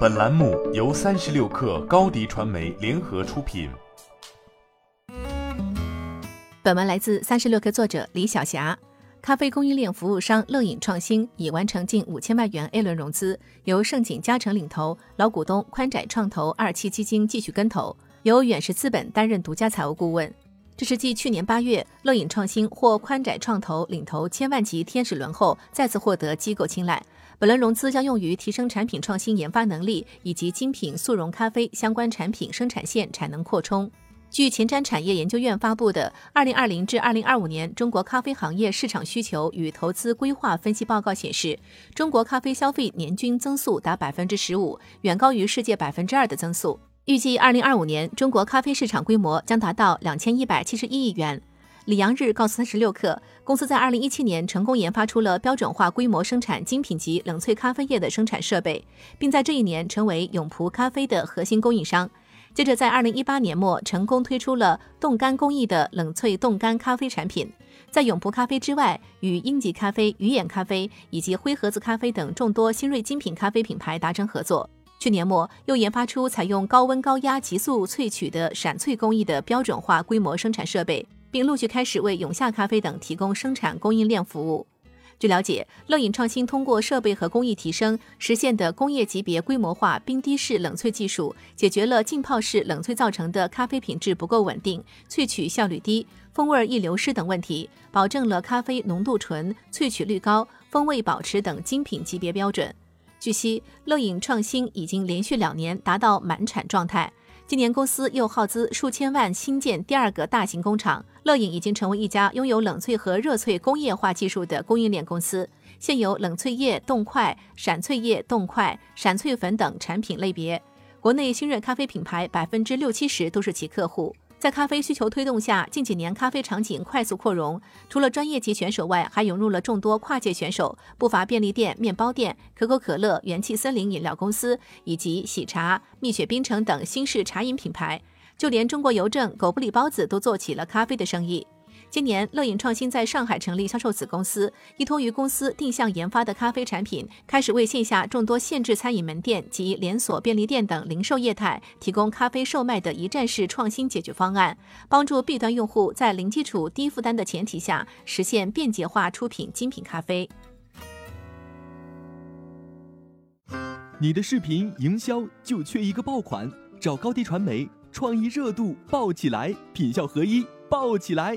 本栏目由三十六氪高低传媒联合出品。本文来自三十六氪作者李晓霞。咖啡供应链服务商乐饮创新已完成近五千万元 A 轮融资，由盛景嘉诚领投，老股东宽窄创投二期基金继续跟投，由远石资本担任独家财务顾问。这是继去年八月乐饮创新获宽窄创投领投千万级天使轮后，再次获得机构青睐。本轮融资将用于提升产品创新研发能力，以及精品速溶咖啡相关产品生产线产能扩充。据前瞻产业研究院发布的《二零二零至二零二五年中国咖啡行业市场需求与投资规划分析报告》显示，中国咖啡消费年均增速达百分之十五，远高于世界百分之二的增速。预计二零二五年中国咖啡市场规模将达到两千一百七十一亿元。李阳日告诉三十六氪，公司在二零一七年成功研发出了标准化规模生产精品级冷萃咖啡液的生产设备，并在这一年成为永璞咖啡的核心供应商。接着，在二零一八年末成功推出了冻干工艺的冷萃冻干咖啡产品。在永璞咖啡之外，与英吉咖啡、鱼眼咖啡以及灰盒子咖啡等众多新锐精品咖啡品牌达成合作。去年末，又研发出采用高温高压急速萃取的闪萃工艺的标准化规模生产设备，并陆续开始为永夏咖啡等提供生产供应链服务。据了解，乐饮创新通过设备和工艺提升实现的工业级别规模化冰滴式冷萃技术，解决了浸泡式冷萃造成的咖啡品质不够稳定、萃取效率低、风味易流失等问题，保证了咖啡浓度纯、萃取率高、风味保持等精品级别标准。据悉，乐饮创新已经连续两年达到满产状态。今年公司又耗资数千万新建第二个大型工厂，乐饮已经成为一家拥有冷萃和热萃工业化技术的供应链公司。现有冷萃液、冻块、闪萃液、冻块、闪萃粉等产品类别，国内新锐咖啡品牌百分之六七十都是其客户。在咖啡需求推动下，近几年咖啡场景快速扩容，除了专业级选手外，还涌入了众多跨界选手，不乏便利店、面包店、可口可乐、元气森林饮料公司以及喜茶、蜜雪冰城等新式茶饮品牌，就连中国邮政、狗不理包子都做起了咖啡的生意。今年，乐饮创新在上海成立销售子公司，依托于公司定向研发的咖啡产品，开始为线下众多限制餐饮门店及连锁便利店等零售业态提供咖啡售卖的一站式创新解决方案，帮助 B 端用户在零基础、低负担的前提下，实现便捷化出品精品咖啡。你的视频营销就缺一个爆款，找高低传媒，创意热度爆起来，品效合一爆起来。